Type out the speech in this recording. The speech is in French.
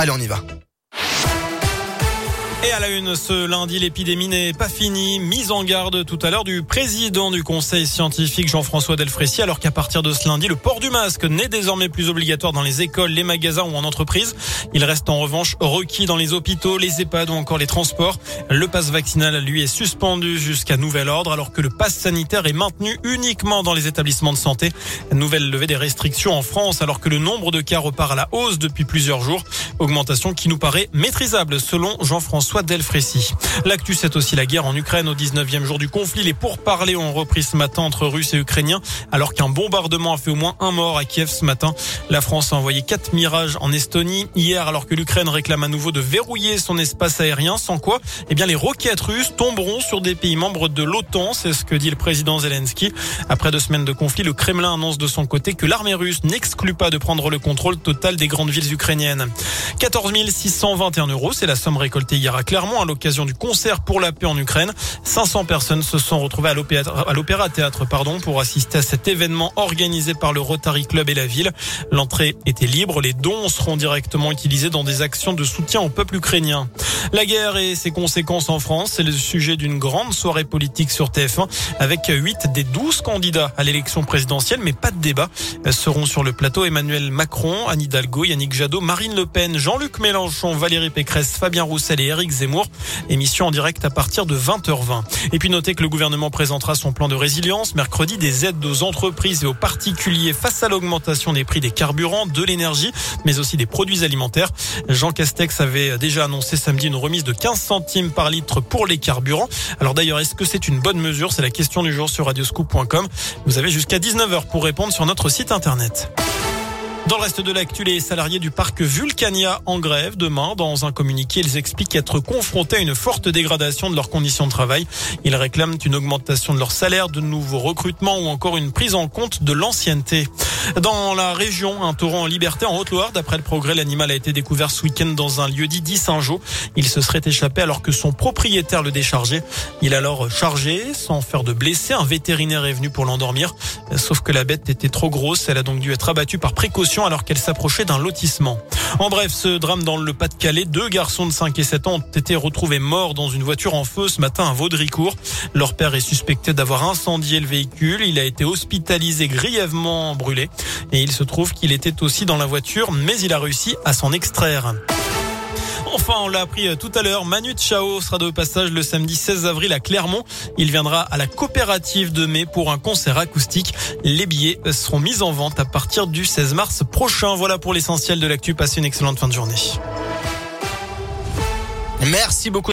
Allez, on y va. Et à la une, ce lundi, l'épidémie n'est pas finie. Mise en garde tout à l'heure du président du conseil scientifique Jean-François Delfrécy, alors qu'à partir de ce lundi, le port du masque n'est désormais plus obligatoire dans les écoles, les magasins ou en entreprise. Il reste en revanche requis dans les hôpitaux, les EHPAD ou encore les transports. Le passe vaccinal, lui, est suspendu jusqu'à nouvel ordre, alors que le passe sanitaire est maintenu uniquement dans les établissements de santé. Nouvelle levée des restrictions en France, alors que le nombre de cas repart à la hausse depuis plusieurs jours. Augmentation qui nous paraît maîtrisable, selon Jean-François François Delfrécy. L'actu, c'est aussi la guerre en Ukraine au 19e jour du conflit. Les pourparlers ont repris ce matin entre Russes et Ukrainiens, alors qu'un bombardement a fait au moins un mort à Kiev ce matin. La France a envoyé quatre mirages en Estonie hier, alors que l'Ukraine réclame à nouveau de verrouiller son espace aérien, sans quoi, eh bien, les roquettes russes tomberont sur des pays membres de l'OTAN. C'est ce que dit le président Zelensky. Après deux semaines de conflit, le Kremlin annonce de son côté que l'armée russe n'exclut pas de prendre le contrôle total des grandes villes ukrainiennes. 14 621 euros, c'est la somme récoltée hier à Clermont à l'occasion du concert pour la paix en Ukraine. 500 personnes se sont retrouvées à l'Opéra Théâtre pardon, pour assister à cet événement organisé par le Rotary Club et la ville. L'entrée était libre. Les dons seront directement utilisés dans des actions de soutien au peuple ukrainien. La guerre et ses conséquences en France, c'est le sujet d'une grande soirée politique sur TF1 avec 8 des 12 candidats à l'élection présidentielle, mais pas de débat. Seront sur le plateau Emmanuel Macron, Anne Hidalgo, Yannick Jadot, Marine Le Pen, Jean-Luc Mélenchon, Valérie Pécresse, Fabien Roussel et Zemmour. Émission en direct à partir de 20h20. Et puis notez que le gouvernement présentera son plan de résilience mercredi des aides aux entreprises et aux particuliers face à l'augmentation des prix des carburants, de l'énergie, mais aussi des produits alimentaires. Jean Castex avait déjà annoncé samedi une remise de 15 centimes par litre pour les carburants. Alors d'ailleurs, est-ce que c'est une bonne mesure? C'est la question du jour sur radioscoop.com. Vous avez jusqu'à 19h pour répondre sur notre site internet. Dans le reste de l'actu, les salariés du parc Vulcania en grève demain. Dans un communiqué, ils expliquent être confrontés à une forte dégradation de leurs conditions de travail. Ils réclament une augmentation de leur salaire, de nouveaux recrutements ou encore une prise en compte de l'ancienneté. Dans la région, un taureau en liberté en Haute-Loire. D'après le progrès, l'animal a été découvert ce week-end dans un lieu dit Saint-Jean. Il se serait échappé alors que son propriétaire le déchargeait. Il a alors chargé sans faire de blessé. Un vétérinaire est venu pour l'endormir. Sauf que la bête était trop grosse. Elle a donc dû être abattue par précaution alors qu'elle s'approchait d'un lotissement. En bref, ce drame dans le Pas-de-Calais, deux garçons de 5 et 7 ans ont été retrouvés morts dans une voiture en feu ce matin à Vaudricourt. Leur père est suspecté d'avoir incendié le véhicule. Il a été hospitalisé grièvement brûlé et il se trouve qu'il était aussi dans la voiture, mais il a réussi à s'en extraire. Enfin, on l'a appris euh, tout à l'heure, Manu Chao sera de passage le samedi 16 avril à Clermont. Il viendra à la coopérative de mai pour un concert acoustique. Les billets seront mis en vente à partir du 16 mars prochain. Voilà pour l'essentiel de l'actu. Passez une excellente fin de journée. Merci beaucoup.